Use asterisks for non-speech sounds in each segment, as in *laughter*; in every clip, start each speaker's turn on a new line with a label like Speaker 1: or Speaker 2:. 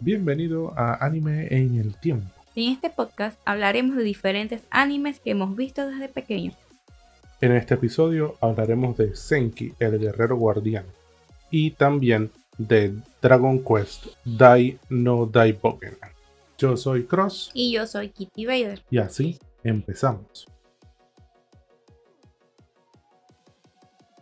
Speaker 1: Bienvenido a Anime en el Tiempo.
Speaker 2: En este podcast hablaremos de diferentes animes que hemos visto desde pequeños.
Speaker 1: En este episodio hablaremos de Senki, el guerrero guardián, y también de Dragon Quest Dai no Daiboken. Yo soy Cross.
Speaker 2: Y yo soy Kitty Vader.
Speaker 1: Y así empezamos.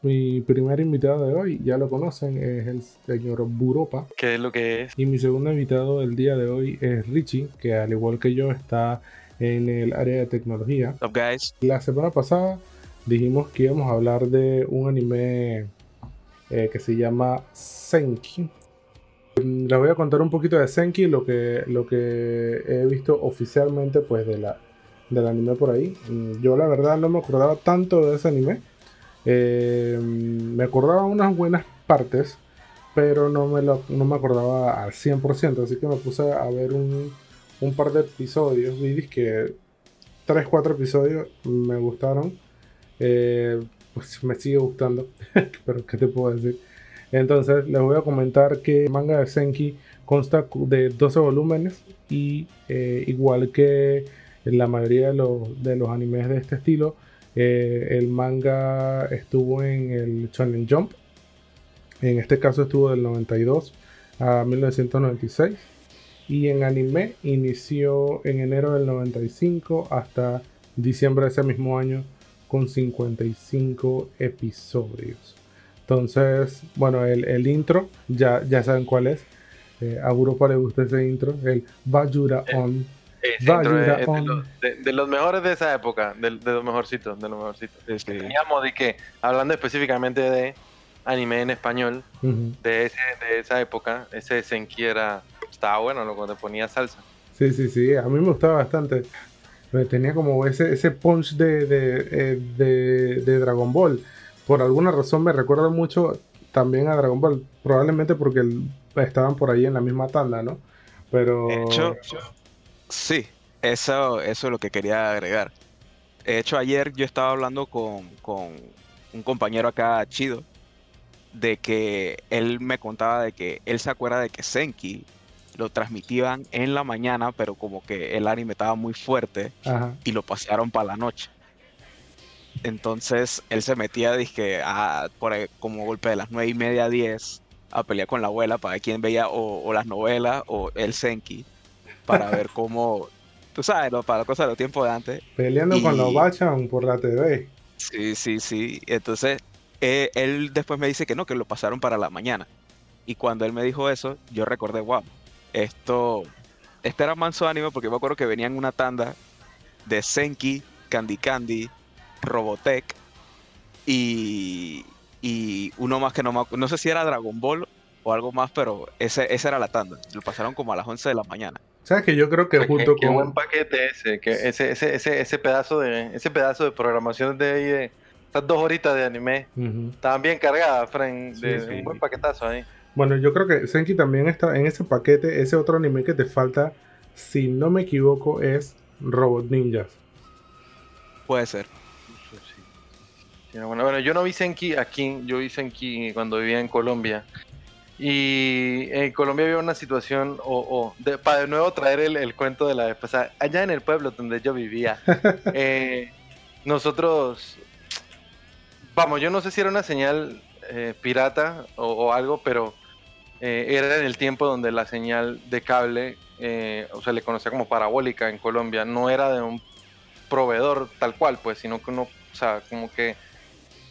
Speaker 1: Mi primer invitado de hoy, ya lo conocen, es el señor Buropa.
Speaker 3: ¿Qué es lo que es?
Speaker 1: Y mi segundo invitado del día de hoy es Richie, que al igual que yo está en el área de tecnología.
Speaker 3: Up, guys?
Speaker 1: La semana pasada dijimos que íbamos a hablar de un anime eh, que se llama Senki. Les voy a contar un poquito de Senki, lo que, lo que he visto oficialmente pues de la, del anime por ahí. Yo la verdad no me acordaba tanto de ese anime. Eh, me acordaba unas buenas partes, pero no me, lo, no me acordaba al 100%, así que me puse a ver un, un par de episodios dije que 3, 4 episodios me gustaron. Eh, pues me sigue gustando, *laughs* pero ¿qué te puedo decir? Entonces les voy a comentar que manga de Senki consta de 12 volúmenes y eh, igual que la mayoría de los, de los animes de este estilo, eh, el manga estuvo en el Shonen Jump. En este caso estuvo del 92 a 1996. Y en anime inició en enero del 95 hasta diciembre de ese mismo año con 55 episodios. Entonces, bueno, el, intro, ya, ya saben cuál es. Eh, a Europa le gusta ese intro, el Vajura On.
Speaker 3: De, los, mejores de esa época, de, los mejorcitos, de los mejorcitos. Teníamos de que, hablando específicamente de anime en español, de, ese, de esa época, ese Senki era, estaba bueno, lo cuando ponía salsa.
Speaker 1: Sí, sí, sí, a mí me gustaba bastante. Tenía como ese, ese punch de, eh, de, de, Dragon Ball. Por alguna razón me recuerda mucho también a Dragon Ball. Probablemente porque estaban por ahí en la misma tanda, ¿no? Pero.
Speaker 4: De hecho, sí, eso, eso es lo que quería agregar. De hecho, ayer yo estaba hablando con, con un compañero acá, Chido, de que él me contaba de que él se acuerda de que Senki lo transmitían en la mañana, pero como que el anime estaba muy fuerte y lo pasearon para la noche. Entonces él se metía, dije, a, por como golpe de las nueve y media, 10, a pelear con la abuela para ver quién veía o, las novelas o el Senki, para ver cómo, tú sabes, para cosas de los tiempos de antes.
Speaker 1: Peleando con los Bachan por la TV.
Speaker 4: Sí, sí, sí. Entonces eh, él después me dice que no, que lo pasaron para la mañana. Y cuando él me dijo eso, yo recordé, wow, esto, este era manso anime porque me acuerdo que venían una tanda de Senki, Candy Candy, Robotech y, y uno más que no me no sé si era Dragon Ball o algo más, pero ese, esa era la tanda. Lo pasaron como a las 11 de la mañana.
Speaker 1: ¿Sabes que yo creo que junto
Speaker 3: con... Qué buen paquete ese, que ese, ese, ese, ese, pedazo de ese pedazo de programación de ahí de esas dos horitas de anime estaban bien cargadas, Frank, de, un buen paquetazo ahí.
Speaker 1: Bueno, yo creo que Senki también está en ese paquete. Ese otro anime que te falta, si no me equivoco, es Robot Ninjas.
Speaker 4: Puede ser.
Speaker 3: bueno, bueno, yo no vi Senki aquí, yo vi Senki cuando vivía en Colombia. Y en Colombia había una situación, o, para de nuevo traer el, cuento de la vez pasada, allá en el pueblo donde yo vivía, *laughs* eh, nosotros, vamos, yo no sé si era una señal eh, pirata o, algo, pero eh, era en el tiempo donde la señal de cable, o sea, le conocía como parabólica en Colombia, no era de un proveedor tal cual, pues, sino que uno, o sea, como que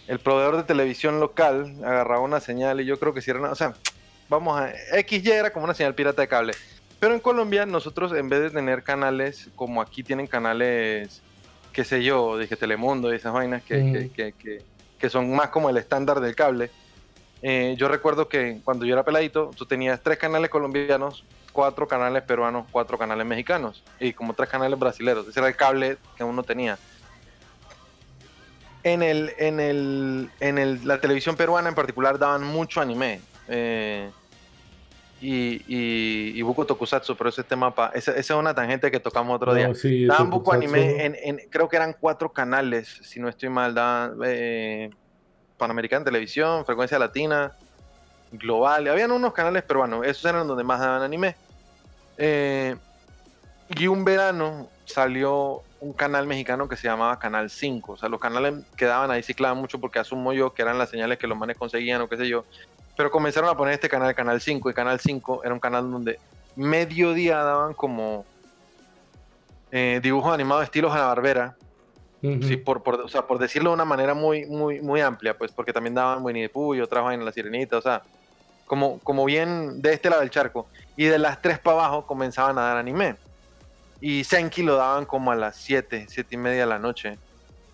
Speaker 3: el proveedor de televisión local agarraba una señal y yo creo que si era, o sea, vamos a, XY era como una señal pirata de cable. Pero en Colombia nosotros en vez de tener canales como aquí tienen canales, qué sé yo, dije Telemundo y esas vainas que, que, que, que son más como el estándar del cable, eh, yo recuerdo que cuando yo era peladito, tú tenías tres canales colombianos, cuatro canales peruanos, cuatro canales mexicanos y como tres canales brasileños. Ese era el cable que uno tenía. En, el, en, el, en el, la televisión peruana en particular daban mucho anime. Y, y, y Buko Tokusatsu, pero ese tema, esa es una tangente que tocamos otro día. daban Buko anime, en, creo que eran cuatro canales, si no estoy mal, daban eh, Panamericana Televisión, Frecuencia Latina, Global, habían unos canales peruanos, esos eran donde más daban anime. Eh, y un verano salió un canal mexicano que se llamaba Canal 5. O sea, los canales quedaban ahí ciclaban mucho porque asumo yo que eran las señales que los manes conseguían o qué sé yo. Pero comenzaron a poner este canal, Canal 5, y Canal 5 era un canal donde mediodía daban como eh, dibujos animados estilo Hanna-Barbera.
Speaker 1: Ujú.
Speaker 3: Sí, por, por, o sea, por decirlo de una manera muy, muy, muy amplia, pues, porque también daban Winnie the Pooh y otras vainas, La Sirenita, o sea, como, como bien de este lado del charco. Y de las 3 para abajo comenzaban a dar anime. Y Senki lo daban como a las 7, 7 y media de la noche.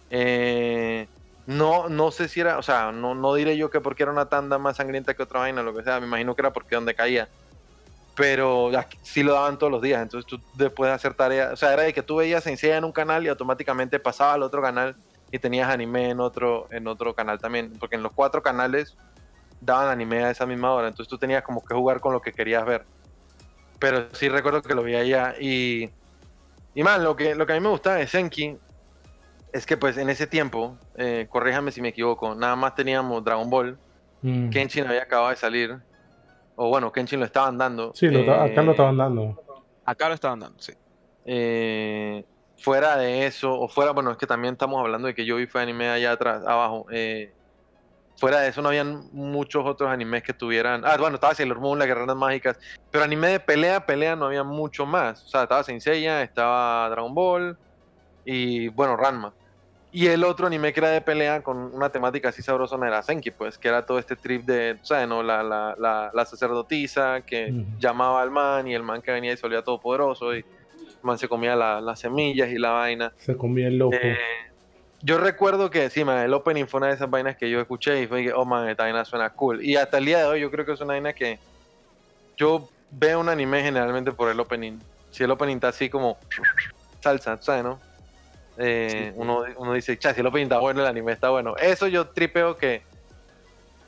Speaker 3: Eh, no, no sé si era, o sea, no, no diré yo que porque era una tanda más sangrienta que otra vaina, lo que sea, me imagino que era porque donde caía. Pero aquí sí lo daban todos los días, entonces tú después de hacer tarea, o sea, era de que tú veías Sensei en un canal y automáticamente pasaba al otro canal y tenías anime en otro, en otro canal también, porque en los cuatro canales daban anime a esa misma hora, entonces tú tenías como que jugar con lo que querías ver. Pero sí recuerdo que lo vi allá y, y man, lo que, lo que a mí me gustaba de Senki es que pues en ese tiempo, eh, corríjame si me equivoco, nada más teníamos Dragon Ball,
Speaker 1: Mm.
Speaker 3: Kenshin había acabado de salir, o bueno, Kenshin lo estaban dando.
Speaker 1: Sí, lo acá lo
Speaker 3: eh,
Speaker 1: estaban dando.
Speaker 4: Acá lo estaban dando, sí.
Speaker 3: eh, fuera de eso, o fuera, bueno, es que también estamos hablando de que yo vi fue anime allá atrás, abajo. eh, fuera de eso no habían muchos otros animes que tuvieran. Ah, bueno, estaba Sailor Moon, las guerreras mágicas, pero anime de pelea, pelea no había mucho más. O sea, estaba Saint Seiya, estaba Dragon Ball y bueno, Ranma. Y el otro anime que era de pelea con una temática así sabrosona era Senki, pues, que era todo este trip de, ¿sabes? No? La, la, la, la sacerdotisa que llamaba al man y el man que venía y se volvía todopoderoso y el man se comía la- las semillas y la vaina.
Speaker 1: Se comía el loco.
Speaker 3: Eh, yo recuerdo que sí, man, el opening fue una de esas vainas que yo escuché y fue que, oh man, esta vaina suena cool. Y hasta el día de hoy yo creo que es una vaina que yo veo un anime generalmente por el opening. Si el opening está así como salsa, ¿sabes, no? Eh, uno, uno dice, cha, si opening está bueno, el anime está bueno. Eso yo tripeo que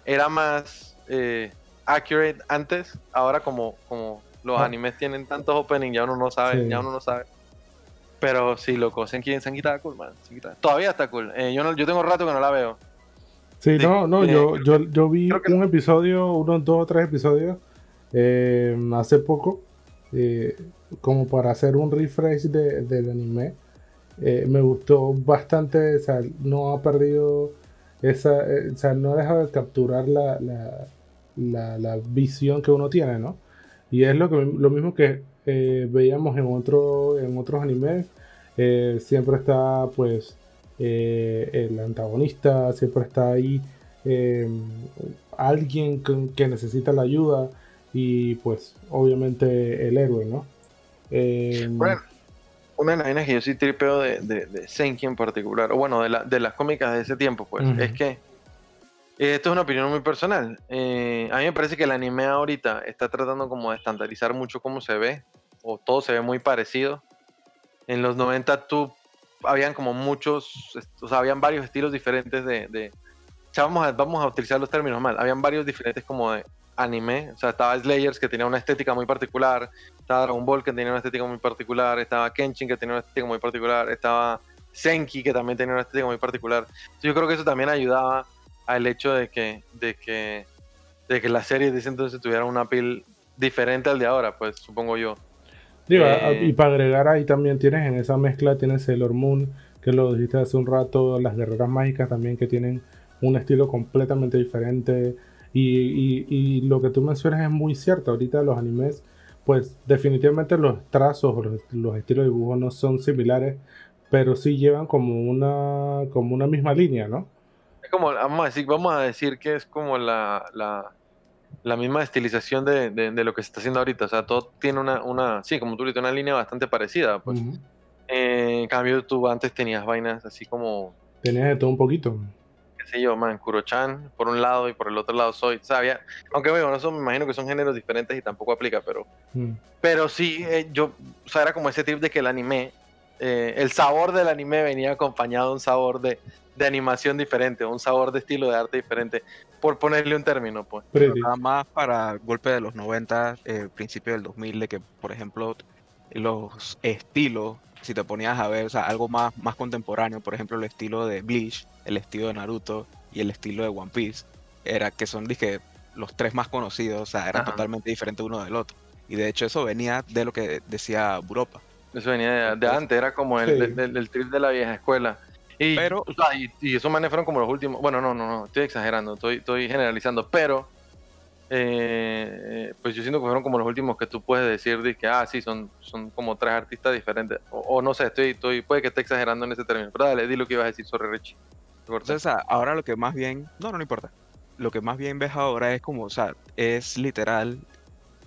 Speaker 3: era más eh, accurate antes. Ahora como, como los
Speaker 1: Ah.
Speaker 3: animes tienen tantos openings, ya uno no sabe,
Speaker 1: Sí.
Speaker 3: ya uno no sabe. Pero sí, loco, Senki, Senki estaba cool, man. Senki estaba- Todavía está cool. Eh, yo, no, yo tengo rato que no la veo.
Speaker 1: Sí,
Speaker 3: sí,
Speaker 1: no, no, yo, yo, yo vi
Speaker 3: que-
Speaker 1: un episodio, unos dos o tres episodios hace poco, como para hacer un refresh de- del anime. Eh, me gustó bastante, o sea, no ha perdido esa, eh, o sea, no ha dejado de capturar la, la, la, visión que uno tiene, ¿no? Y es lo, que, lo mismo que eh, veíamos en, otro, en otros animes. Siempre está, pues, el antagonista, siempre está ahí alguien que, necesita la ayuda y, pues, obviamente el héroe, ¿no?
Speaker 3: Bueno, una de las vainas que yo sí tripeo de, de, de Senki en particular, o bueno, de, la- de las cómicas de ese tiempo, pues, es que eh, esto es una opinión muy personal. Eh, a mí me parece que el anime ahorita está tratando como de estandarizar mucho cómo se ve, o todo se ve muy parecido. En los 90 tú, habían como muchos, o sea, habían varios estilos diferentes de... de sea, vamos a, vamos a utilizar los términos mal. Habían varios diferentes como de anime, o sea, estaba Slayers que tenía una estética muy particular, estaba Dragon Ball que tenía una estética muy particular, estaba Kenshin que tenía una estética muy particular, estaba Senki que también tenía una estética muy particular. Entonces, yo creo que eso también ayudaba al hecho de que, de que, de que las series de ese entonces tuvieran una piel diferente al de ahora, pues supongo yo.
Speaker 1: Digo,
Speaker 3: Eh,
Speaker 1: y para agregar ahí también tienes en esa mezcla, tienes Sailor Moon, que lo dijiste hace un rato, las guerreras mágicas también que tienen un estilo completamente diferente. Y, y- y lo que tú mencionas es muy cierto. Ahorita los animes, pues definitivamente los trazos o los, los estilos de dibujo no son similares, pero sí llevan como una, como una misma línea, ¿no?
Speaker 3: Es como, vamos a decir, vamos a decir que es como la, la, la misma estilización de, de- de lo que se está haciendo ahorita. O sea, todo tiene una, una sí, como tú dices, una línea bastante parecida. Pues. Eh, en cambio, tú antes tenías vainas así como,
Speaker 1: Tenías de todo un poquito.
Speaker 3: Qué sé yo, man, Kuro-chan por un lado y por el otro lado Soy, ¿sabía? Aunque bueno, eso me imagino que son géneros diferentes y tampoco aplica, pero,
Speaker 1: Mm.
Speaker 3: pero sí, eh, yo, o sea, era como ese trip de que el anime, eh, el sabor del anime venía acompañado de un sabor de, de animación diferente, un sabor de estilo de arte diferente, por ponerle un término, pues.
Speaker 1: Pretty.
Speaker 4: Nada más para golpe de los 90, eh, principio del 2000, de que, por ejemplo, los estilos, si te ponías a ver, o sea, algo más, más contemporáneo, por ejemplo, el estilo de Bleach, el estilo de Naruto y el estilo de One Piece, era que son dije, los tres más conocidos, o sea, eran
Speaker 3: Ajá.
Speaker 4: totalmente diferentes uno del otro. Y de hecho eso venía de lo que decía Europa.
Speaker 3: Eso venía de, de antes, era como el,
Speaker 1: sí.
Speaker 3: del- del- del trip de la vieja escuela. Y,
Speaker 4: Pero-
Speaker 3: o sea, y, y esos manes fueron como los últimos. Bueno, no, no, no, estoy exagerando, estoy, estoy generalizando, pero eh, pues yo siento que fueron como los últimos que tú puedes decir de que, ah, sí, son, son como tres artistas diferentes. O, no sé, estoy, estoy, puede que esté exagerando en ese término. Pero dale, di lo que ibas a decir, sorry, Richie.
Speaker 4: Entonces, ahora lo que más bien, no, no, no importa. Lo que más bien ves ahora es como, o sea, es literal,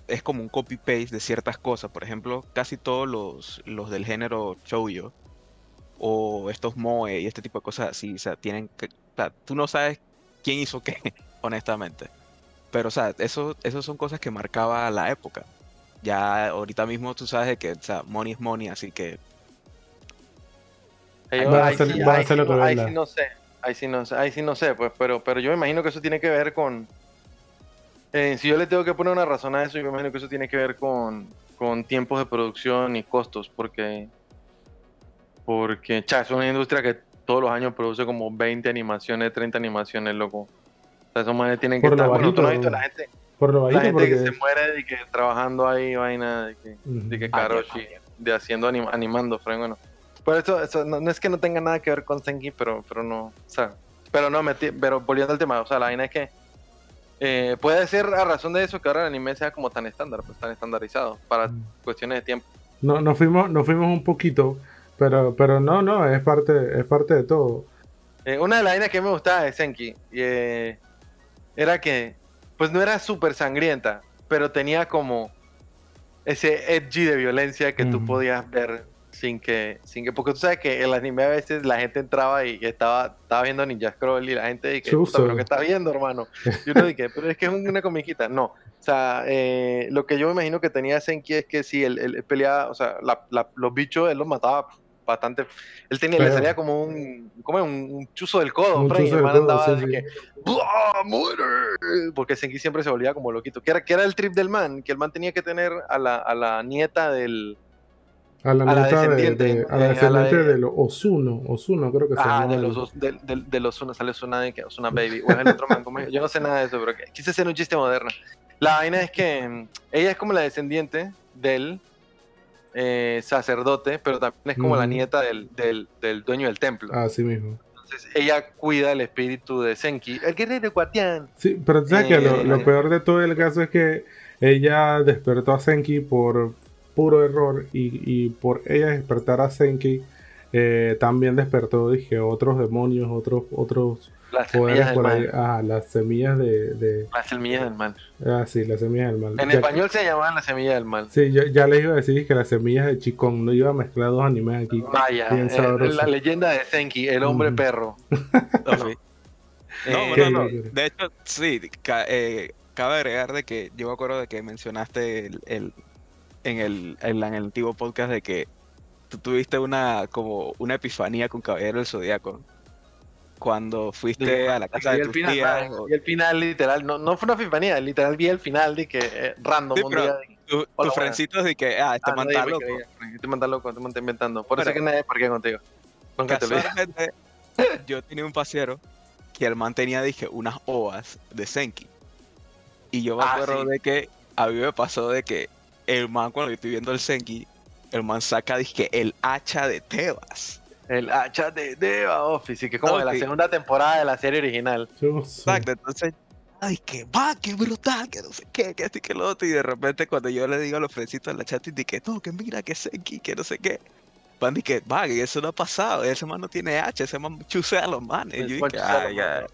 Speaker 4: es como un copy-paste de ciertas cosas. Por ejemplo, casi todos los, los del género shoujo o estos moe y este tipo de cosas así, o sea, tienen que, o sea, tú no sabes quién hizo qué, *laughs* honestamente. Pero, o sea, eso, eso son cosas que marcaba la época. Ya ahorita mismo tú sabes que, o sea, money es money, así que
Speaker 3: Ellos-
Speaker 1: Van a
Speaker 3: ahí
Speaker 1: hacer-
Speaker 3: sí-
Speaker 1: van a
Speaker 3: ahí
Speaker 1: hacer
Speaker 3: sí
Speaker 1: lo
Speaker 3: no- ahí
Speaker 1: venda.
Speaker 3: sí no sé. Ahí sí no sé, ahí sí no sé, pues, pero, pero yo me imagino que eso tiene que ver con. eh, si yo le tengo que poner una razón a eso, yo me imagino que eso tiene que ver con, con tiempos de producción y costos, porque. Porque, cha, es una industria que todos los años produce como 20 animaciones, 30 animaciones, loco. Sea, esos manes tienen que
Speaker 1: Por lo
Speaker 3: estar. Bueno, tú no has
Speaker 1: bajito,
Speaker 3: visto la gente,
Speaker 1: Por lo
Speaker 3: la
Speaker 1: bajito,
Speaker 3: gente que se muere de que trabajando ahí, vaina, de que
Speaker 1: Ujú.
Speaker 3: de que
Speaker 4: Ah,
Speaker 3: Karoshi, de haciendo anim- animando, Frank, bueno. Por eso, eso no, no es que no tenga nada que ver con Senki, pero, pero no, o sea, pero no, metí, pero volviendo al tema, o sea, la vaina es que eh, puede ser a razón de eso que ahora el anime sea como tan estándar, pues tan estandarizado, para
Speaker 1: Mm.
Speaker 3: cuestiones de tiempo.
Speaker 1: No, nos fuimos, nos fuimos un poquito, pero, pero no, no, es parte, es parte de todo.
Speaker 3: Eh, una de las vainas que me gustaba de Senki eh, era que, pues no era súper sangrienta, pero tenía como ese edgy de violencia que tú
Speaker 1: Ujú.
Speaker 3: podías ver sin que, sin que, porque tú sabes que el anime a veces la gente entraba y estaba, estaba viendo Ninja Scroll y la gente dice, puta,
Speaker 1: Chuzo.
Speaker 3: pero ¿qué estás viendo, hermano? Y uno dice, pero es que es una comiquita. No, o sea, eh, lo que yo me imagino que tenía Senki es que si él, él peleaba, o sea, la- la- los bichos él los mataba bastante. Él tenía, le salía como un, como un, un chuzo del codo,
Speaker 1: Un
Speaker 3: Frank, y el man andaba
Speaker 1: sí,
Speaker 3: de
Speaker 1: sí.
Speaker 3: que, ¡Buah, muere! Porque Senki siempre se volvía como loquito. Que era, que era el trip del man, que el man tenía que tener a la, a la nieta del.
Speaker 1: A la
Speaker 3: A la
Speaker 1: nieta de,
Speaker 3: descendiente,
Speaker 1: de- a la
Speaker 3: eh, a la
Speaker 1: descendiente
Speaker 3: de-
Speaker 1: de los Osuno, Osuno creo que se
Speaker 3: Ah,
Speaker 1: llama
Speaker 3: de
Speaker 1: el-
Speaker 3: los, Os- de, de, de los Osuna, sale Osuna de que Osuna Baby. O es el otro man, ¿cómo es? Yo no sé nada de eso, pero quise hacer un chiste moderno. La vaina es que mm, ella es como la descendiente del eh, sacerdote, pero también es como la nieta del, del, del dueño del templo.
Speaker 1: Así mismo.
Speaker 3: Entonces ella cuida el espíritu de Senki, el guerrero guardián.
Speaker 1: Sí, pero tú sabes que lo,
Speaker 3: Eh,
Speaker 1: lo peor de todo el caso es que ella despertó a Senki por puro error y, y por ella despertar a Senki eh, también despertó, dije, otros demonios, otros otros
Speaker 3: Las semillas del mal.
Speaker 1: Ah, las semillas de, de-
Speaker 3: Las semillas del mal.
Speaker 1: Ah, sí, las semillas del mal.
Speaker 3: En
Speaker 1: Ya-
Speaker 3: español se llamaban las semillas del mal.
Speaker 1: Sí, yo ya les iba a decir que las semillas de Chicón no iba a mezclar dos animes aquí.
Speaker 3: Vaya,
Speaker 1: Bien
Speaker 3: eh, la leyenda de Senki, el hombre perro. *laughs*
Speaker 4: No, sí. No,
Speaker 3: Eh,
Speaker 4: no. De hecho, sí, ca- eh, cabe agregar de que yo me acuerdo de que mencionaste el, el- en, el, en el antiguo podcast de que tú tuviste una como una epifanía con Caballero del Zodíaco cuando fuiste a la casa de tus
Speaker 3: final,
Speaker 4: tías.
Speaker 3: ah,
Speaker 4: o-
Speaker 3: y el final literal, no, no fue una epifanía, literal vi el final de que eh, random
Speaker 4: Sí,
Speaker 3: un día
Speaker 4: tu- tus
Speaker 3: buenas.
Speaker 4: frencitos de que, ah, este
Speaker 3: ah,
Speaker 4: man está loco.
Speaker 3: Este man está loco, este man está inventando. Por eso que nadie parquea contigo. Nunca te.
Speaker 4: Casualmente, *laughs* yo tenía un pasiero que el man tenía, dije, unas ovas de Senki. Y yo me
Speaker 3: Ah,
Speaker 4: acuerdo
Speaker 3: sí.
Speaker 4: de que a mí me pasó de que el man, cuando yo estoy viendo el Senki, el man saca, dije, el hacha de Tebas.
Speaker 3: El hacha de Deva Office, que es como de la segunda temporada de la serie original.
Speaker 1: Sé.
Speaker 4: Exacto, entonces, ay, que va, que brutal, que no sé qué, que y que lo otro. Y de repente, cuando yo le digo a los fresitos en la chat, y que no, que mira, que Senki, que no sé qué. Van y que, va, que eso no ha pasado, ese man no tiene hacha, ese man chusea a los manes. Y
Speaker 3: El
Speaker 4: yo
Speaker 3: man
Speaker 4: dije, ah.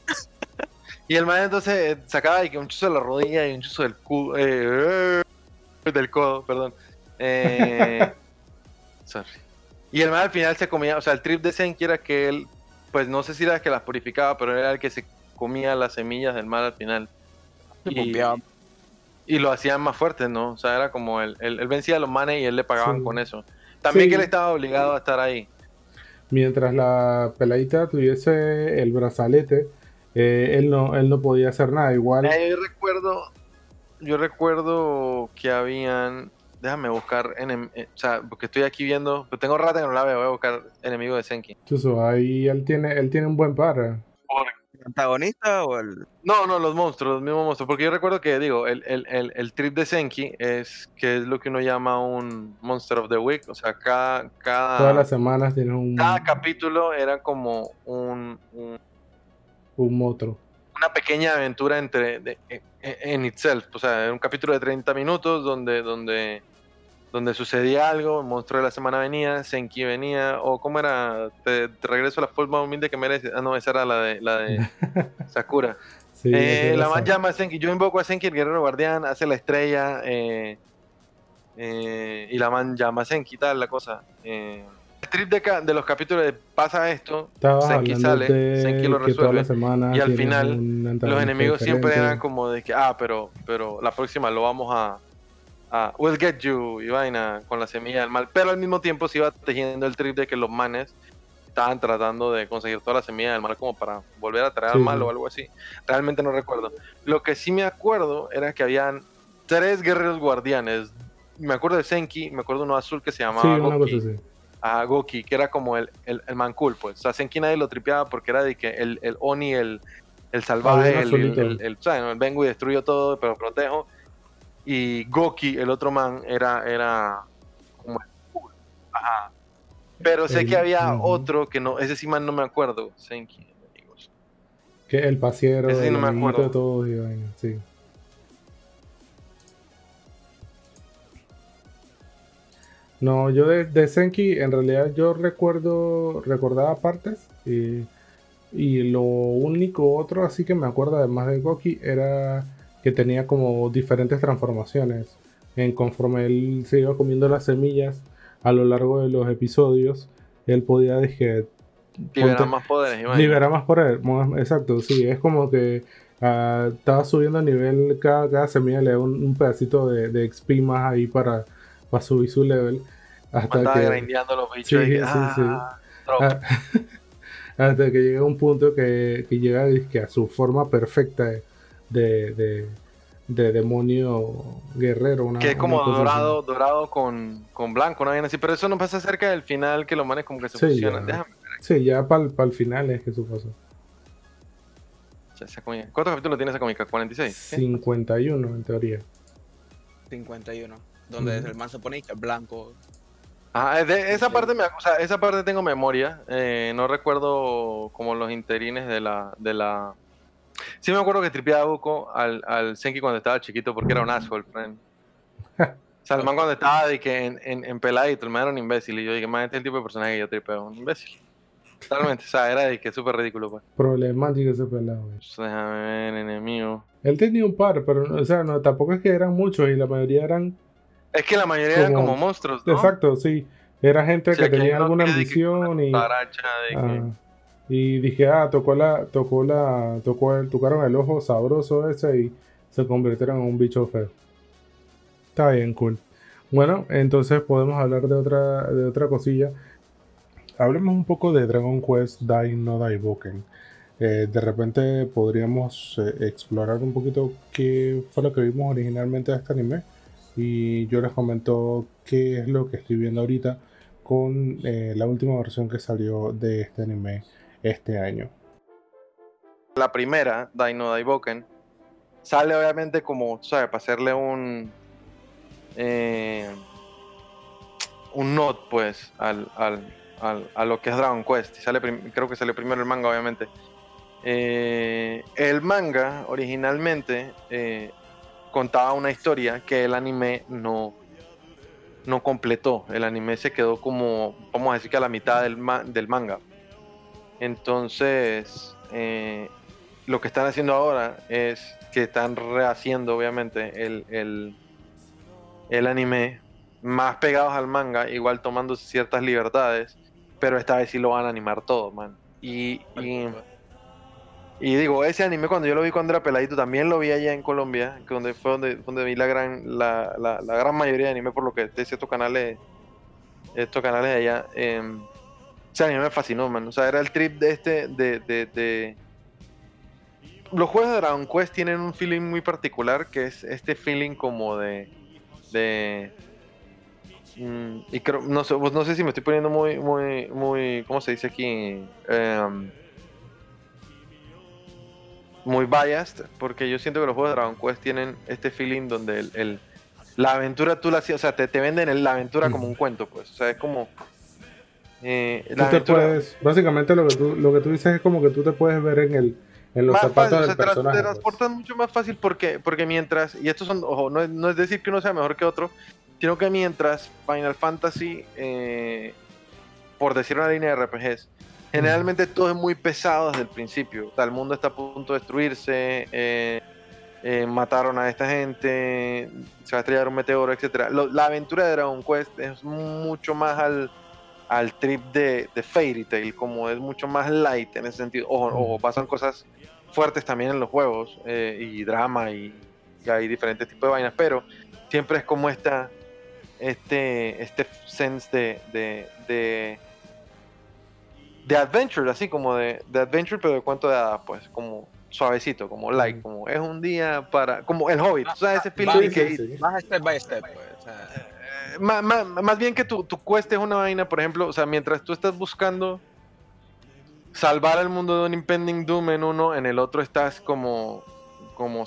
Speaker 3: Y el man entonces sacaba de que un chuzo de la rodilla y un chuzo del cu eh, eh, del codo, perdón. Eh, *laughs* sorry. Y el man al final se comía, o sea, el trip de Senki era que él, pues no sé si era el que las purificaba, pero era el que se comía las semillas del mal al final. Y, y lo hacían más fuertes, ¿no? O sea, era como él, él, él vencía a los manes y él le pagaban
Speaker 1: Sí.
Speaker 3: con eso. También
Speaker 1: Sí.
Speaker 3: que él estaba obligado a estar ahí.
Speaker 1: Mientras la peladita tuviese el brazalete, eh, él, no, él no podía hacer nada. Igual,
Speaker 3: Eh, yo recuerdo, yo recuerdo que habían, déjame buscar, enem- eh, o sea, porque estoy aquí viendo, pues tengo rato que no la veo, voy a buscar enemigo de Senki.
Speaker 1: chuzo, ahí él tiene, él tiene un buen par.
Speaker 4: antagonista o el...?
Speaker 3: No, no, los monstruos, los mismos monstruos. Porque yo recuerdo que, digo, el, el, el, el trip de Senki es que es lo que uno llama un Monster of the Week. O sea, cada, cada,
Speaker 1: Todas las semanas tienes un,
Speaker 3: cada capítulo era como un, un-
Speaker 1: un monstruo.
Speaker 3: una pequeña aventura entre de- en, en itself. O sea, era un capítulo de 30 minutos donde, donde, donde sucedía algo, el monstruo de la semana venía, Senki venía, o cómo era, te, te regreso a la forma humilde que merece. Ah, no, esa era la de, la de *laughs* Sakura.
Speaker 1: Sí,
Speaker 3: Eh, la
Speaker 1: sé.
Speaker 3: llama a Senki. Yo invoco a Senki, el guerrero guardián, hace la estrella. eh, eh, y la man llama a Senki, tal, la cosa. El trip de, de los capítulos pasa esto,
Speaker 1: Estabas
Speaker 3: Senki sale, Senki lo resuelve. y al final, Los enemigos siempre eran como de que, ah, pero, pero la próxima lo vamos a, a. We'll get you, y vaina, con la semilla del mal. Pero al mismo tiempo se iba tejiendo el trip de que los manes estaban tratando de conseguir toda la semilla del mal como para volver a traer
Speaker 1: Sí,
Speaker 3: al mal
Speaker 1: sí.
Speaker 3: o algo así. Realmente no recuerdo. Lo que sí me acuerdo era que habían tres guerreros guardianes. Me acuerdo de Senki, me acuerdo de uno azul que se
Speaker 1: Sí,
Speaker 3: llamaba
Speaker 1: una
Speaker 3: Goki,
Speaker 1: cosa así.
Speaker 3: a Goki, que era como el, el, el man cool, pues. O sea, Senki nadie lo tripeaba porque era de que el, el Oni, el, el salvaje,
Speaker 1: Había
Speaker 3: el, el, el- el- o sea, ¿no? el vengo y destruyo todo, pero protejo. Y Goki, el otro man, era, era como. Ajá. Pero sé
Speaker 1: El-
Speaker 3: que había otro que no, ese sí man no me acuerdo. Senki, amigos.
Speaker 1: Que el pasiero,
Speaker 3: Ese sí
Speaker 1: el
Speaker 3: no me acuerdo.
Speaker 1: de y sí. No, yo de, de Senki en realidad yo recuerdo, recordaba partes y, y lo único otro así que me acuerdo además de Goki era que tenía como diferentes transformaciones. En conforme él se iba comiendo las semillas a lo largo de los episodios, él podía dije,
Speaker 3: Liberar más poderes y vaina.
Speaker 1: Libera más poder, más- exacto, sí, es como que ah, estaba subiendo a nivel, cada, cada semilla le da un, un pedacito de, de XP más ahí para, para subir su level. Hasta
Speaker 3: Estaba
Speaker 1: que,
Speaker 3: grindeando los bichos
Speaker 1: Sí,
Speaker 3: y que,
Speaker 1: sí,
Speaker 3: ah,
Speaker 1: ah, *laughs* hasta que llega un punto que, que llega dizque, a su forma perfecta de, de, de- de demonio guerrero. Una,
Speaker 3: que es
Speaker 1: una
Speaker 3: como
Speaker 1: así.
Speaker 3: dorado, dorado con, con blanco, ¿no? así. Pero eso no pasa cerca del final que los manes como que se
Speaker 1: Sí,
Speaker 3: fusionan.
Speaker 1: ya.
Speaker 3: Déjame
Speaker 1: Sí, ya para el final es que eso
Speaker 3: coña. ¿Cuántos capítulos tiene esa cómica? ¿46? ¿sí?
Speaker 1: 51 en teoría.
Speaker 4: 51. Donde
Speaker 1: Ujú.
Speaker 4: el man se pone blanco.
Speaker 3: Ajá, es de- esa parte me, o sea, esa parte tengo memoria. eh, no recuerdo como los interines de la, de la. Sí me acuerdo que tripeaba Buko al, al Senki cuando estaba chiquito porque era un asshole, friend. O sea, el man cuando estaba de que en, en, en peladito, el man era un imbécil. Y yo dije, man, este es el tipo de personaje que yo tripeo, un imbécil. Totalmente, o sea, era de que súper ridículo, pues.
Speaker 1: Problemático ese pelado. güey.
Speaker 3: Déjame ver, enemigo.
Speaker 1: Él tenía un par, pero o sea, no, tampoco es que eran muchos y la mayoría eran.
Speaker 3: Es que la mayoría eran
Speaker 1: Como-
Speaker 3: monstruos, ¿no?
Speaker 1: Exacto, sí. Era gente
Speaker 3: O sea,
Speaker 1: que
Speaker 3: que
Speaker 1: tenía
Speaker 3: no
Speaker 1: alguna
Speaker 3: que
Speaker 1: ambición y.
Speaker 3: cucaracha, de que-
Speaker 1: ah, y dije, ah, tocó la, tocó la, tocó el, tocaron el ojo sabroso ese y se convirtieron en un bicho feo. Está bien, cool. Bueno, entonces podemos hablar de otra, de otra cosilla. Hablemos un poco de Dragon Quest Dai no Daiboken. Eh, de repente podríamos eh, explorar un poquito qué fue lo que vimos originalmente de este anime. Y yo les comento qué es lo que estoy viendo ahorita con eh, la última versión que salió de este anime este año.
Speaker 3: la primera, Dino Daiboken, sale obviamente como, ¿sabes? Para hacerle un. eh, un not, pues, al, al- al- a lo que es Dragon Quest. Y sale creo que sale primero el manga, obviamente. Eh, el manga, originalmente, eh, contaba una historia que el anime no. No completó. El anime se quedó como, vamos a decir que a la mitad del, del manga. Entonces, eh, lo que están haciendo ahora es que están rehaciendo, obviamente, el, el, el anime más pegados al manga, igual tomando ciertas libertades, pero esta vez sí lo van a animar todo, man. Y, y, digo, ese anime cuando yo lo vi cuando era peladito, también lo vi allá en Colombia, donde fue donde, vi la gran, la, la, gran mayoría de anime, por lo que de ciertos canales, estos canales de allá. Em, ese anime me fascinó, man. O sea, era el trip de este, de, de, de- Los juegos de Dragon Quest tienen un feeling muy particular, que es este feeling como de... de mm, y creo, no sé, no sé si me estoy poniendo muy, muy, muy, ¿cómo se dice aquí? Em, muy biased, porque yo siento que los juegos de Dragon Quest tienen este feeling donde el, el- la aventura tú la hacías, o sea, te, te venden el- la aventura como un cuento, pues. O sea, es como. Eh,
Speaker 1: Tú te puedes, básicamente lo que tú, lo que tú dices es como que tú te puedes ver en el en los
Speaker 3: más
Speaker 1: zapatos
Speaker 3: fácil,
Speaker 1: del
Speaker 3: sea, te, tra-
Speaker 1: personaje.
Speaker 3: te
Speaker 1: pues.
Speaker 3: transportan mucho más fácil porque, porque mientras, y estos son, ojo, no es, no es decir que uno sea mejor que otro, sino que mientras Final Fantasy, eh, por decir una línea de RPGs, generalmente todo es muy pesado desde el principio. O sea, el mundo está a punto de destruirse, eh, eh, mataron a esta gente, se va a estrellar un meteoro, etc. la aventura de Dragon Quest es mucho más al, al trip de, de Fairy Tail, como es mucho más light en ese sentido. Ojo, ojo, pasan cosas fuertes también en los juegos, eh, y drama, y, y hay diferentes tipos de vainas, pero siempre es como esta, este, este sense de, de, de, de adventure, así como de, de adventure, pero de cuento de hadas, pues, como suavecito, como light, como es un día para, como el Hobbit, ¿tú ¿sabes? Ese feeling de que.
Speaker 4: Más step by step, pues. o sea,
Speaker 3: ma- ma- más, bien que tu, tu quest es una vaina, por ejemplo, o sea, mientras tú estás buscando salvar al mundo de un impending doom en uno, en el otro estás como, como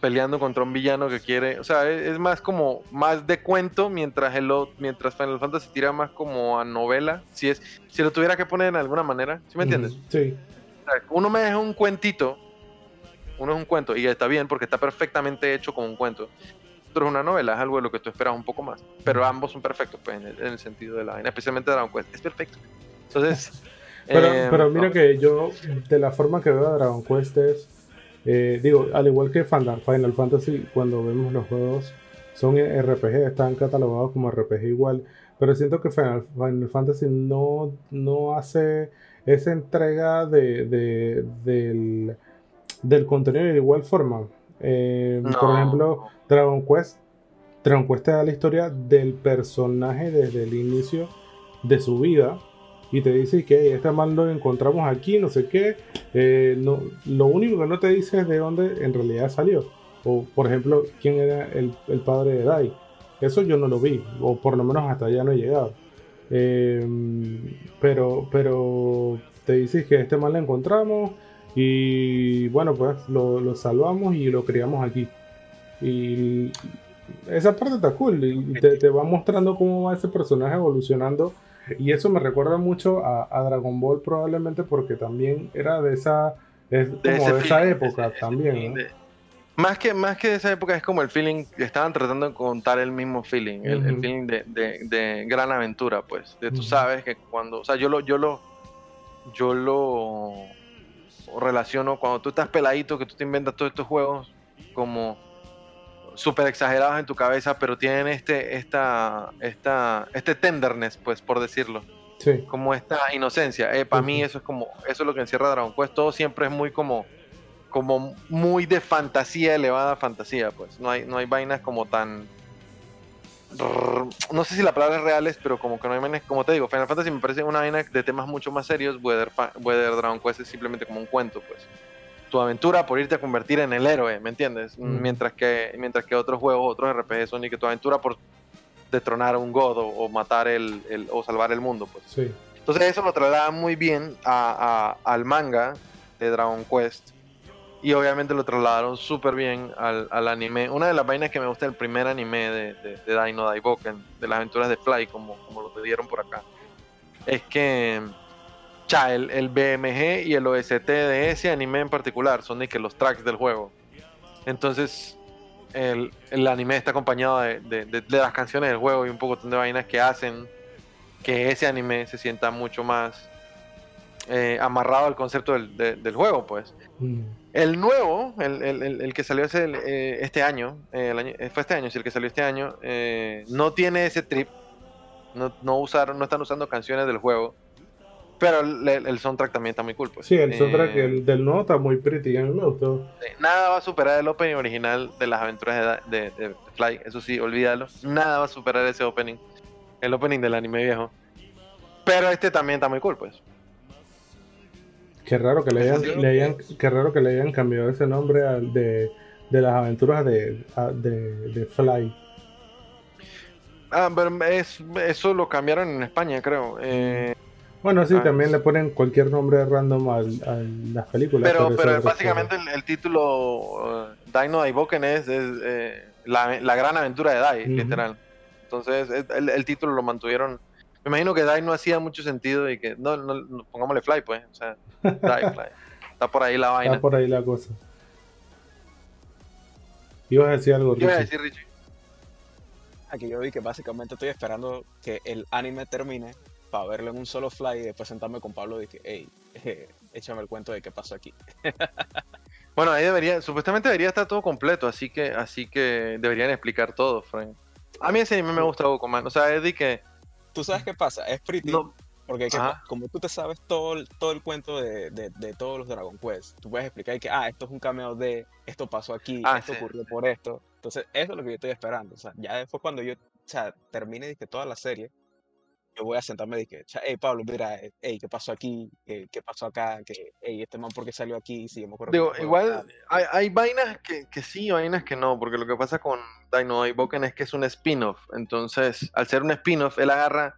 Speaker 3: peleando contra un villano que quiere, o sea, es, es más como más de cuento, mientras el mientras Final Fantasy tira más como a novela, si es si lo tuviera que poner en alguna manera, ¿sí me entiendes?
Speaker 1: Sí.
Speaker 3: O sea, Uno me es un cuentito, uno es un cuento y está bien porque está perfectamente hecho como un cuento. Otro es una novela, es algo de lo que tú esperas un poco más. Pero ambos son perfectos pues, en, el, en el sentido de la vaina, especialmente Dragon Quest. Es perfecto. Entonces. *laughs*
Speaker 1: Pero,
Speaker 3: eh,
Speaker 1: pero mira
Speaker 3: no.
Speaker 1: que yo, de la forma que veo a Dragon Quest es, eh, digo, al igual que Final, Fantasy, cuando vemos los juegos, son RPG, están catalogados como RPG igual, pero siento que Final, Final Fantasy no, no hace esa entrega de, de- del, del contenido de igual forma. Eh, Por ejemplo, Dragon Quest, Dragon Quest te da la historia del personaje desde el inicio de su vida y te dice que este mal lo encontramos aquí, no sé qué. Eh, no, lo único que no te dice es de dónde en realidad salió. O, por ejemplo, quién era el, el padre de Dai. Eso yo no lo vi, o por lo menos hasta allá no he llegado. Eh, pero, pero te dices que este mal lo encontramos y bueno, pues lo, lo salvamos y lo criamos aquí. Y esa parte está cool. Y te, te va mostrando cómo va ese personaje evolucionando. Y eso me recuerda mucho a, a Dragon Ball, probablemente porque también era de esa, es como de,
Speaker 3: ese
Speaker 1: esa
Speaker 3: feeling,
Speaker 1: época
Speaker 3: ese- ese
Speaker 1: también.
Speaker 3: feeling
Speaker 1: ¿no?
Speaker 3: de- más, que, más que de esa época es como el feeling, estaban tratando de contar el mismo feeling, el, el
Speaker 1: Ujú.
Speaker 3: feeling de, de- de gran aventura, pues. De tú
Speaker 1: Ujú.
Speaker 3: sabes que cuando, o sea, yo lo, yo lo, yo lo relaciono cuando tú estás peladito, que tú te inventas todos estos juegos como súper exagerados en tu cabeza, pero tienen este, esta, esta, este tenderness, pues, por decirlo
Speaker 1: Sí.
Speaker 3: como esta inocencia. para mí eso es como, eso es lo que encierra Dragon Quest. Todo siempre es muy como, como muy de fantasía, elevada fantasía, pues. No hay, no hay vainas como tan. No sé si la palabra es reales, pero como que no hay vainas, como te digo, Final Fantasy me parece una vaina de temas mucho más serios. Weather, Weather Dragon Quest es simplemente como un cuento, pues. Tu aventura por irte a convertir en el héroe, ¿me entiendes?
Speaker 1: Mm.
Speaker 3: Mientras que mientras que otros juegos, otros RPG son y que tu aventura por detronar a un god o, o matar el, el- o salvar el mundo, pues.
Speaker 1: Sí.
Speaker 3: Entonces eso lo traslada muy bien a- a- al manga de Dragon Quest. Y obviamente lo trasladaron súper bien al, anime. Una de las vainas que me gusta del primer anime de, de, de Dino Daiboken, de las aventuras de Fly, como, como lo dieron por acá, es que cha, el, el BMG y el OST de ese anime en particular son de que los tracks del juego. Entonces el, el anime está acompañado de- de las canciones del juego y un poco de vainas que hacen que ese anime se sienta mucho más eh, amarrado al concepto del, de- del juego, pues.
Speaker 1: Mm.
Speaker 3: El nuevo, el, el- el- el que salió ese, eh, este año, eh, el año- fue este año, sí, el que salió este año, no tiene ese trip, no, no usaron, no están usando canciones del juego, pero el, soundtrack también está muy cool, pues.
Speaker 1: Sí, el soundtrack el del nuevo está muy pretty, a mí me gustó.
Speaker 3: Nada va a superar el opening original de las aventuras de, de- de Fly, eso sí, olvídalo. Nada va a superar ese opening, el opening del anime viejo. Pero este también está muy cool, pues.
Speaker 1: Qué raro que le hayan,
Speaker 3: sí.
Speaker 1: le hayan- qué raro que le hayan cambiado ese nombre al de, de las aventuras de, a- de, de Fly.
Speaker 3: Ah, pero es, eso lo cambiaron en España, creo. Eh,
Speaker 1: Bueno, sí,
Speaker 3: Ah,
Speaker 1: también le ponen cualquier nombre random al- a las películas.
Speaker 3: Pero, pero básicamente el, el título uh, Dino Daiboken es, es, eh, la, la gran aventura de Dai, literal. Entonces, es- el, el título lo mantuvieron. Me imagino que Dai no hacía mucho sentido y que. No, no, no, pongámosle Fly, pues. O sea, Dai, *laughs* Fly. Está por ahí la vaina.
Speaker 1: Está por ahí la cosa. Ibas a decir algo,
Speaker 3: ¿Qué iba a
Speaker 1: Richie.
Speaker 3: decir, Richie?
Speaker 4: Aquí yo vi que básicamente estoy esperando que el anime termine para verlo en un solo fly y después sentarme con Pablo y que, hey, *laughs* échame el cuento de qué pasó aquí. *laughs*
Speaker 3: Bueno, ahí debería. Supuestamente debería estar todo completo, así que, así que deberían explicar todo, Frank. A mí ese anime me gusta poco más. O sea, es de que.
Speaker 4: ¿Tú sabes qué pasa? Es pretty,
Speaker 3: No,
Speaker 4: porque que- como tú te sabes todo todo el cuento de, de- de todos los Dragon Quest, tú puedes explicar que, ah, esto es un cameo de, esto pasó aquí,
Speaker 3: Ah,
Speaker 4: esto
Speaker 3: sí.
Speaker 4: ocurrió por esto. Entonces, eso es lo que yo estoy esperando. O sea, ya después cuando yo, o sea, termine toda la serie, yo voy a sentarme y dije, hey, Pablo, mira, eh, hey, ¿qué pasó aquí? ¿Qué, qué pasó acá? ¿Qué, hey, este man, ¿por qué salió aquí? Si yo me acuerdo
Speaker 3: Digo, igual
Speaker 4: tal".
Speaker 3: hay, hay vainas que, que sí, vainas que no, porque lo que pasa con Dino Daiboken es que es un spin-off. Entonces, al ser un spin-off, él agarra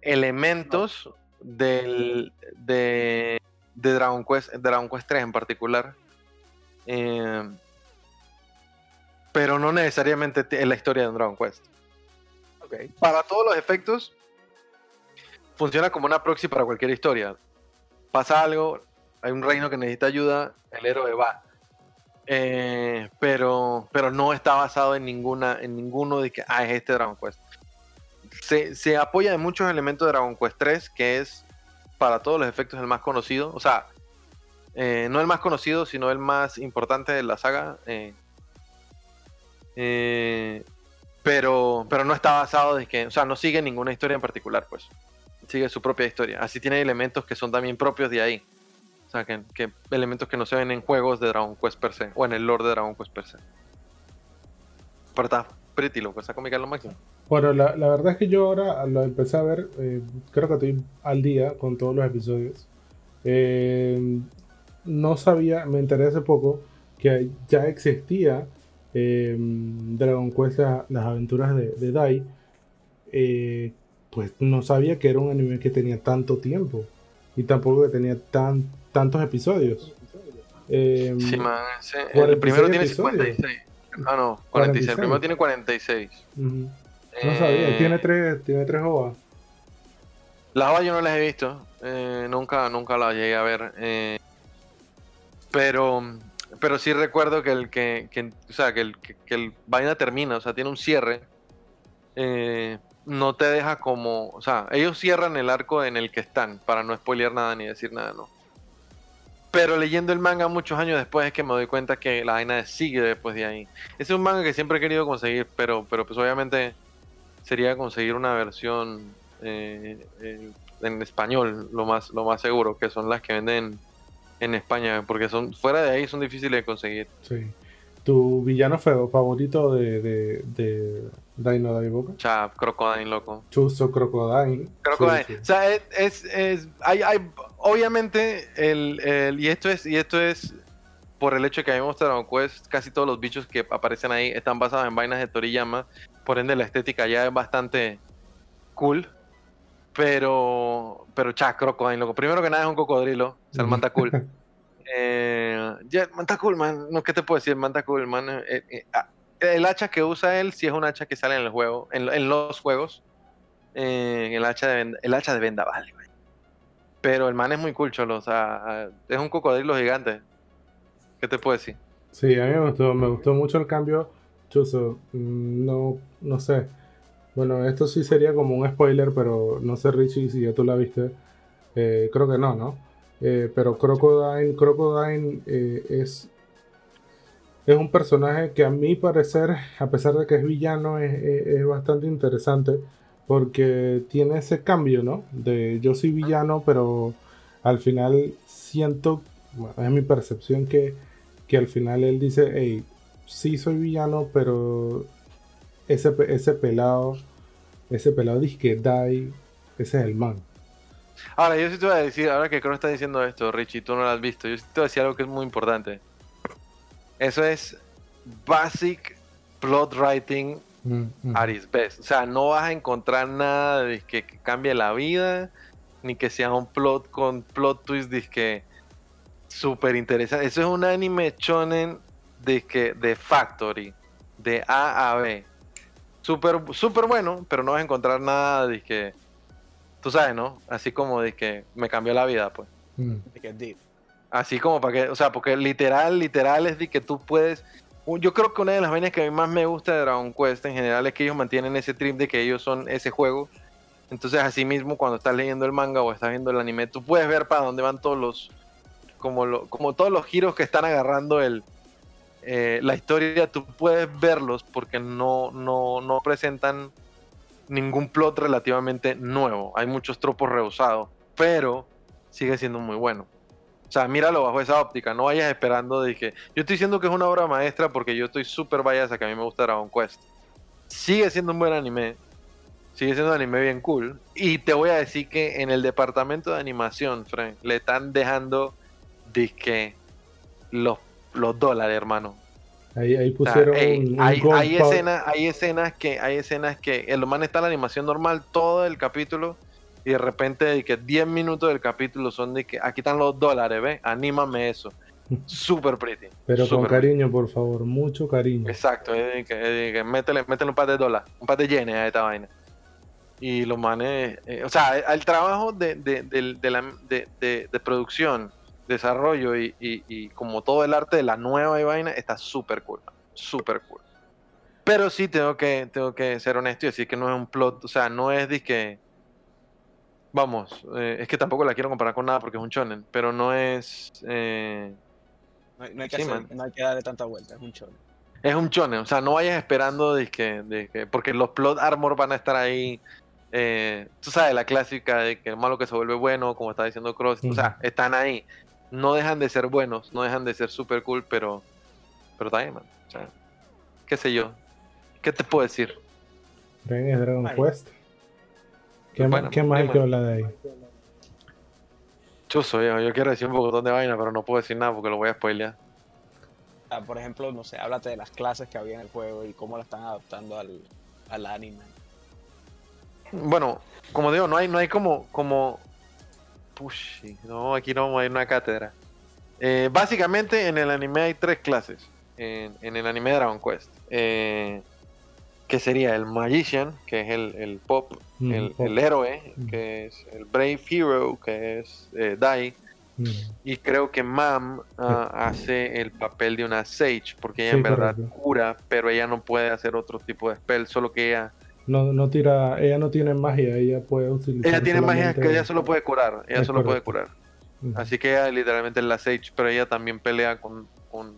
Speaker 3: elementos del, de, de Dragon Quest, Dragon Quest 3 en particular. eh, pero no necesariamente es la historia de un Dragon Quest. Para todos los efectos, funciona como una proxy para cualquier historia. Pasa algo, hay un reino que necesita ayuda, el héroe va. Eh, pero, pero no está basado en ninguna, en ninguno de que ah, es este Dragon Quest. Se, se apoya en muchos elementos de Dragon Quest 3, que es para todos los efectos el más conocido. O sea, eh, no el más conocido, sino el más importante de la saga. eh, eh, pero, pero no está basado de que, o sea, no sigue ninguna historia en particular, pues. Sigue su propia historia. Así tiene elementos que son también propios de ahí. O sea, que, que elementos que no se ven en juegos de Dragon Quest per se, o en el lore de Dragon Quest per se. Pero está pretty loco, esa cómica es lo máximo.
Speaker 1: Bueno, la, la verdad es que yo ahora lo empecé a ver, eh, creo que estoy al día con todos los episodios. Eh, no sabía, me enteré hace poco que ya existía eh, Dragon Quest, la- las aventuras de, de Dai. Eh, pues no sabía que era un anime que tenía tanto tiempo y tampoco que tenía tan, tantos episodios. Eh,
Speaker 3: Sí, man, ese- el
Speaker 1: 46
Speaker 3: primero tiene
Speaker 1: episodios.
Speaker 3: 56. Ah, no, 46. El
Speaker 1: 46.
Speaker 3: primero tiene 46.
Speaker 1: ujú. No
Speaker 3: Eh,
Speaker 1: sabía, tiene tres, tiene tres OVA.
Speaker 3: Las OVA yo no las he visto. eh, nunca, nunca las llegué a ver. eh, pero, pero sí recuerdo que el que, que- o sea, que el, que, que el vaina termina, o sea, tiene un cierre. eh, no te deja como, o sea, ellos cierran el arco en el que están, para no spoilear nada ni decir nada, no. Pero leyendo el manga muchos años después es que me doy cuenta que la vaina sigue después de ahí. Ese es un manga que siempre he querido conseguir, pero, pero pues obviamente sería conseguir una versión eh, eh, en español, lo más, lo más seguro, que son las que venden en España, porque son fuera de ahí son difíciles de conseguir.
Speaker 1: Sí. ¿Tu villano favorito de, de, de Dino Daiboka?
Speaker 3: Chap, Crocodile, loco.
Speaker 1: Chuso Crocodile.
Speaker 3: Crocodile.
Speaker 1: Sí, sí.
Speaker 3: O sea, es, es, es- hay, hay, obviamente, el, el- y esto es, y esto es por el hecho de que a mí me gusta Dragon Quest, casi todos los bichos que aparecen ahí están basados en vainas de Toriyama, por ende la estética ya es bastante cool. Pero, pero cha, Crocodile, loco. Primero que nada es un cocodrilo, o sea, el manta cool. *laughs* Eh, ya, el manta cool, man. No, ¿qué te puedo decir? Manta cool, man. Eh, eh, ah, el hacha que usa él sí es un hacha que sale en el juego, en, en los juegos. Eh, el hacha de el hacha de. Pero el man es muy cool, cholo. O sea, ah, es un cocodrilo gigante. ¿Qué te puedo decir?
Speaker 1: Sí, a mí me gustó, me gustó mucho el cambio. Chuso, mm, no, no sé. Bueno, esto sí sería como un spoiler, pero no sé, Richie, si ya tú la viste. Eh, creo que no, ¿no? Eh, pero Crocodile, Crocodile eh, es, es un personaje que a mi parecer, a pesar de que es villano, es, es- bastante interesante porque tiene ese cambio, ¿no? De yo soy villano, pero al final siento, es mi percepción que, que al final él dice, hey, sí soy villano, pero ese, ese pelado, ese pelado disque Dai, ese es el man.
Speaker 3: Ahora, yo sí te voy a decir, ahora que Crow está diciendo esto, Richie, tú no lo has visto, yo sí te voy a decir algo que es muy importante. Eso es basic plot writing
Speaker 1: Mm, mm.
Speaker 3: at its best. O sea, no vas a encontrar nada de que, que cambie la vida, ni que sea un plot con plot twist que súper interesante. Eso es un anime shonen de que de Factory, de A a B. Súper súper bueno, pero no vas a encontrar nada de que tú sabes, ¿no? Así como de que me cambió la vida, pues.
Speaker 1: Mm.
Speaker 4: De que es deep.
Speaker 3: Así como para que, o sea, porque literal, literal es de que tú puedes. Yo creo que una de las vainas que a mí más me gusta de Dragon Quest en general es que ellos mantienen ese trip de que ellos son ese juego. Entonces, así mismo, cuando estás leyendo el manga o estás viendo el anime, tú puedes ver para dónde van todos los. Como, lo, como todos los giros que están agarrando el, eh, la historia, tú puedes verlos porque no, no, no presentan ningún plot relativamente nuevo. Hay muchos tropos rehusados, pero sigue siendo muy bueno. O sea, míralo bajo esa óptica, no vayas esperando de que... Yo estoy diciendo que es una obra maestra porque yo estoy súper vayas a que a mí me gusta Dragon Quest. Sigue siendo un buen anime, sigue siendo un anime bien cool. Y te voy a decir que en el departamento de animación, Frank, le están dejando disque los, los dólares, hermano.
Speaker 1: Ahí, ahí
Speaker 3: O sea,
Speaker 1: pusieron un,
Speaker 3: hay, escenas, hay escenas que, hay escenas que el man está la animación normal todo el capítulo y de repente de que 10 minutos del capítulo son de que aquí están los dólares, ¿ves? Anímame eso. *laughs* Super pretty.
Speaker 1: Pero con cariño, por favor, mucho cariño.
Speaker 3: Exacto, es que, es que métele, métele un par de dólares, un par de yenes a esta vaina. Y los manes, eh, o sea, el trabajo de, de, del- de la- de- de- de producción, desarrollo y, y- y como todo el arte de la nueva y vaina está súper cool, súper cool. Pero sí tengo que, tengo que ser honesto y decir que no es un plot, o sea, no es de que, vamos, eh, es que tampoco la quiero comparar con nada porque es un shonen, pero no es... eh,
Speaker 4: No hay, no hay que
Speaker 3: Sí,
Speaker 4: hacer-
Speaker 3: man.
Speaker 4: no hay que darle tanta vuelta, es un chorro.
Speaker 3: Es un chonen, o sea, no vayas esperando de que, de que- porque los plot armor van a estar ahí. eh, tú sabes, la clásica de que el malo que se vuelve bueno, como está diciendo Cross, o sea, están ahí. No dejan de ser buenos, no dejan de ser super cool, pero, pero está bien, man. O sea, qué sé yo. ¿Qué te puedo decir?
Speaker 1: Ven, es Dragon
Speaker 4: Ay.
Speaker 1: Quest. ¿Qué, ma-
Speaker 3: Bueno,
Speaker 1: qué más hay que hablar de ahí?
Speaker 3: Chuzo, yo, yo quiero decir un poco de vaina, pero no puedo decir nada porque lo voy a spoilear.
Speaker 4: Ah, por ejemplo, no sé, háblate de las clases que había en el juego y cómo la están adaptando al, al anime.
Speaker 3: Bueno, como digo, no hay, no hay como, como, push, no, aquí no vamos a ir a una cátedra. Eh, básicamente en el anime hay tres clases, en, en el anime Dragon Quest, eh, que sería el Magician, que es el, el pop,
Speaker 1: Mm,
Speaker 3: el,
Speaker 1: pop.
Speaker 3: el héroe,
Speaker 1: Mm.
Speaker 3: que es el Brave Hero, que es eh, Dai,
Speaker 1: Mm.
Speaker 3: y creo que Mam ah, hace el papel de una Sage, porque ella
Speaker 1: Sí,
Speaker 3: en verdad
Speaker 1: correcto.
Speaker 3: cura, pero ella no puede hacer otro tipo de spell, solo que ella
Speaker 1: No, no tira, ella no tiene magia, ella puede utilizar.
Speaker 3: Ella tiene magia que ella solo puede curar. Ella solo puede curar. Así que ella literalmente es la Sage, pero ella también pelea con, con,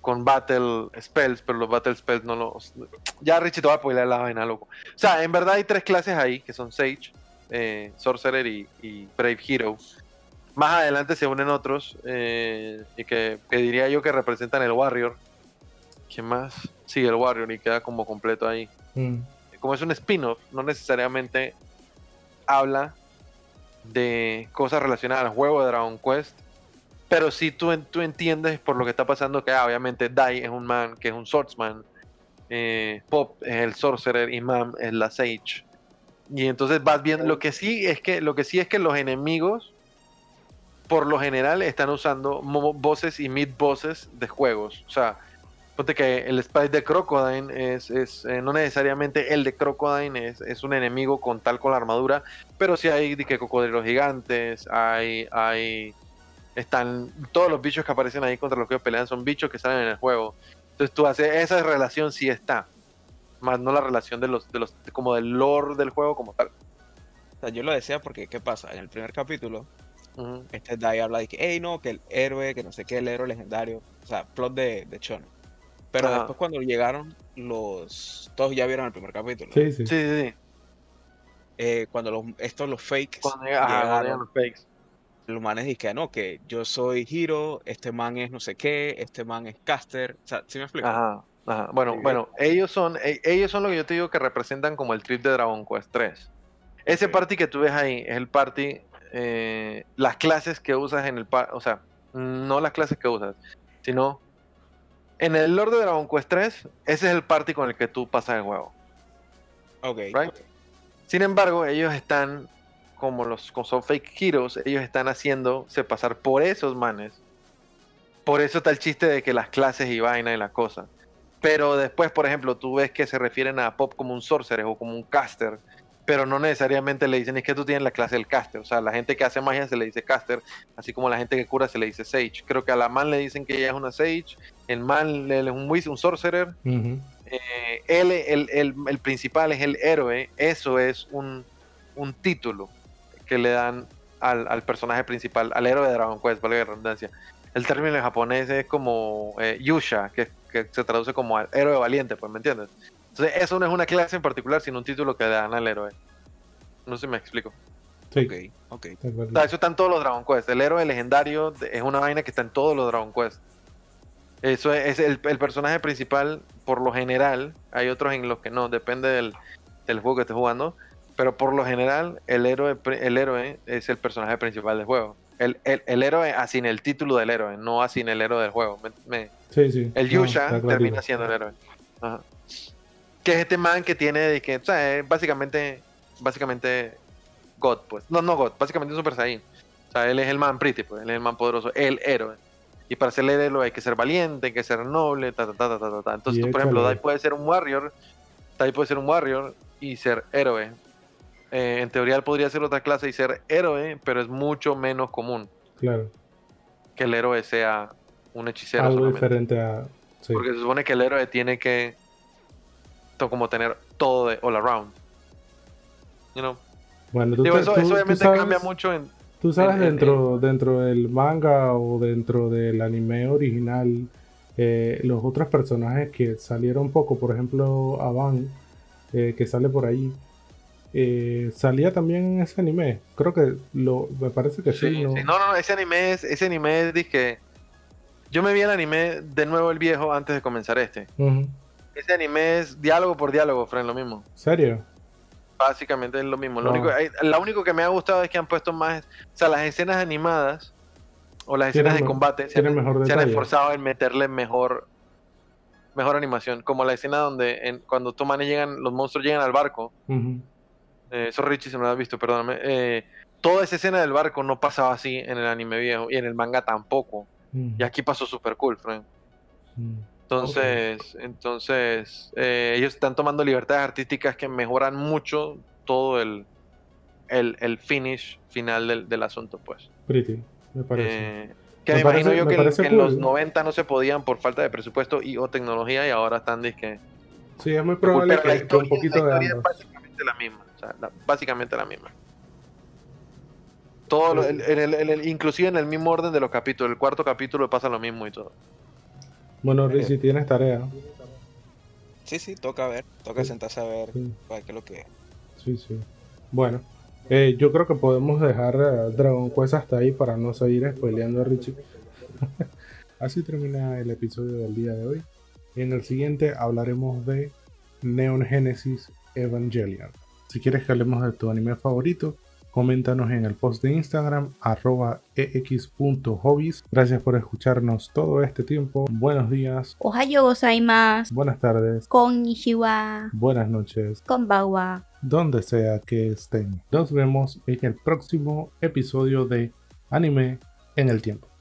Speaker 3: con Battle Spells, pero los Battle Spells no los. Ya Richie te va a spoiler la vaina, loco. O sea, en verdad hay tres clases ahí, que son Sage, eh, Sorcerer y, y Brave Hero. Más adelante se unen otros, eh, y que, que diría yo que representan el Warrior. ¿Quién más? Sí, el Warrior, y queda como completo ahí
Speaker 1: Mm.
Speaker 3: Como es un spin-off, no necesariamente habla de cosas relacionadas al juego de Dragon Quest, pero sí tú, tú entiendes por lo que está pasando que ah, obviamente Dai es un man que es un swordsman, eh, Pop es el sorcerer y Mam es la sage. Y entonces vas viendo, lo que sí es que, lo que sí es que los enemigos por lo general están usando voces y mid voces de juegos. O sea, ponte que el sprite de Crocodile es, es, eh, no necesariamente el de Crocodile es, es un enemigo con tal con la armadura, pero sí hay de que cocodrilos gigantes, hay, hay, están, todos los bichos que aparecen ahí contra los que pelean son bichos que salen en el juego. Entonces tú haces, esa relación sí está, más no la relación de los, de los, como del lore del juego como tal.
Speaker 4: O sea, yo lo decía porque, ¿qué pasa? En el primer capítulo, este Dai habla de que, hey, no, que el héroe, que no sé qué, el héroe legendario. O sea, plot de, de Shonen. Pero
Speaker 3: Ajá.
Speaker 4: después cuando llegaron los... Todos ya vieron el primer capítulo.
Speaker 1: Sí, sí.
Speaker 3: Sí, sí, sí.
Speaker 4: Eh, cuando los, estos, los fakes,
Speaker 3: Cuando ajá,
Speaker 4: llegaron,
Speaker 3: los fakes.
Speaker 4: los manes dicen, no, que yo soy Hiro, este man es no sé qué, este man es caster. O sea, ¿sí me explico?
Speaker 3: Ajá, ajá. Bueno,
Speaker 4: Sí.
Speaker 3: bueno, ellos son, e- ellos son lo que yo te digo que representan como el trip de Dragon Quest 3. Ese party que tú ves ahí es el party, eh, las clases que usas en el party, o sea, no las clases que usas, sino en el lore de Dragon Quest 3, ese es el party con el que tú pasas el juego.
Speaker 4: Ok.
Speaker 3: Right. Sin embargo, ellos están como los como son fake heroes, ellos están haciéndose pasar por esos manes. Por eso está el chiste de que las clases y vaina y la cosa. Pero después, por ejemplo, tú ves que se refieren a Pop como un sorcerer o como un caster, pero no necesariamente le dicen es que tú tienes la clase del caster. O sea, la gente que hace magia se le dice caster, así como la gente que cura se le dice sage. Creo que a la man le dicen que ella es una sage, el man es un wizard, un sorcerer. Eh, él, el, el- el principal es el héroe. Eso es un, un título que le dan al, al personaje principal, al héroe de Dragon Quest, valga la redundancia. El término en japonés es como eh, Yusha, que, que se traduce como al héroe valiente, pues, ¿me entiendes? Entonces, eso no es una clase en particular, sino un título que le dan al héroe. No sé si me explico.
Speaker 1: Sí,
Speaker 4: Ok, ok.
Speaker 1: de acuerdo.
Speaker 3: O sea, eso está en todos los Dragon Quest. El héroe legendario es una vaina que está en todos los Dragon Quest. Eso es, es el, el personaje principal, por lo general. Hay otros en los que no, depende del, del juego que estés jugando. Pero por lo general, el héroe, el héroe es el personaje principal del juego. El, el, el héroe así en el título del héroe, no así en el héroe del juego. Me- me-
Speaker 1: Sí, sí.
Speaker 3: el Yusha termina siendo el héroe. Ajá. Que es este man que tiene de que, o sea, es básicamente, básicamente God, pues. No, no God, básicamente un Super Saiyan. O sea, él es el man pretty, pues, él es el man poderoso, el héroe. Y para ser el héroe hay que ser valiente, hay que ser noble, ta, ta, ta, ta, ta, ta. Entonces, tú, por ejemplo, Dai puede ser un warrior, Dai puede ser un warrior y ser héroe. Eh, en teoría él podría ser otra clase y ser héroe, pero es mucho menos común
Speaker 1: Claro.
Speaker 3: que el héroe sea un hechicero
Speaker 1: Algo
Speaker 3: solamente.
Speaker 1: diferente a. Sí.
Speaker 3: Porque se supone que el héroe tiene que como tener todo de all around. You know?
Speaker 1: Bueno, tú,
Speaker 3: Digo,
Speaker 1: te-
Speaker 3: eso,
Speaker 1: tú-
Speaker 3: eso
Speaker 1: tú
Speaker 3: obviamente
Speaker 1: sabes,
Speaker 3: cambia mucho en.
Speaker 1: Tú sabes
Speaker 3: en- en-
Speaker 1: dentro, dentro del manga o dentro del anime original, eh, los otros personajes que salieron poco, por ejemplo, Avan, eh, que sale por ahí, eh, salía también en ese anime. Creo que lo, me parece que sí,
Speaker 3: Sí,
Speaker 1: ¿no?
Speaker 3: sí. No, ese anime es, ese anime es dizque- Yo me vi el anime de nuevo el viejo antes de comenzar este. Ese anime es diálogo por diálogo, Fren, lo mismo.
Speaker 1: ¿Serio?
Speaker 3: Básicamente es lo mismo. Lo único, hay- lo único que me ha gustado es que han puesto más. O sea, las escenas animadas o las escenas de combate se han,
Speaker 1: mejor
Speaker 3: se han
Speaker 1: detalle.
Speaker 3: esforzado en meterle mejor mejor animación. Como la escena donde en- cuando estos manes llegan, los monstruos llegan al barco.
Speaker 1: Ujú.
Speaker 3: Eh, eso Richie se me lo has visto, perdóname. Eh, toda esa escena del barco no pasaba así en el anime viejo y en el manga tampoco. Y aquí pasó super cool, friend.
Speaker 1: Ujú.
Speaker 3: Entonces, entonces eh, ellos están tomando libertades artísticas que mejoran mucho todo el, el, el finish final del, del asunto, pues.
Speaker 1: Pretty, me parece.
Speaker 3: Eh, que
Speaker 1: Me
Speaker 3: imagino
Speaker 1: parece-
Speaker 3: yo
Speaker 1: me
Speaker 3: que, en- que en los
Speaker 1: cool.
Speaker 3: 90 no se podían por falta de presupuesto y o tecnología y ahora están disque.
Speaker 1: sí, es muy probable
Speaker 3: Pero la
Speaker 1: que, que un
Speaker 3: historia-
Speaker 1: poquito
Speaker 3: la
Speaker 1: de
Speaker 3: historia es básicamente la misma. O sea, la- básicamente la misma. Todo
Speaker 1: Sí.
Speaker 3: el- en el- en el- inclusive en el mismo orden de los capítulos. El cuarto capítulo pasa lo mismo y todo.
Speaker 1: Bueno, Richie, tienes tarea.
Speaker 4: Sí, sí, toca ver, toca
Speaker 1: Sí.
Speaker 4: sentarse a ver
Speaker 1: Sí.
Speaker 4: para qué es lo que es.
Speaker 1: Sí, sí. Bueno, eh, yo creo que podemos dejar eh, Dragon Quest hasta ahí para no seguir spoileando a Richie. *laughs* Así termina el episodio del día de hoy. En el siguiente hablaremos de Neon Genesis Evangelion. Si quieres que hablemos de tu anime favorito, coméntanos en el post de Instagram arroba ex.hobbies. Gracias por escucharnos todo este tiempo. Buenos días,
Speaker 2: Ohayo gozaimasu.
Speaker 1: buenas tardes,
Speaker 2: Konnichiwa.
Speaker 1: buenas noches.
Speaker 2: Konbanwa.
Speaker 1: donde sea que estén. Nos vemos en el próximo episodio de Anime en el Tiempo.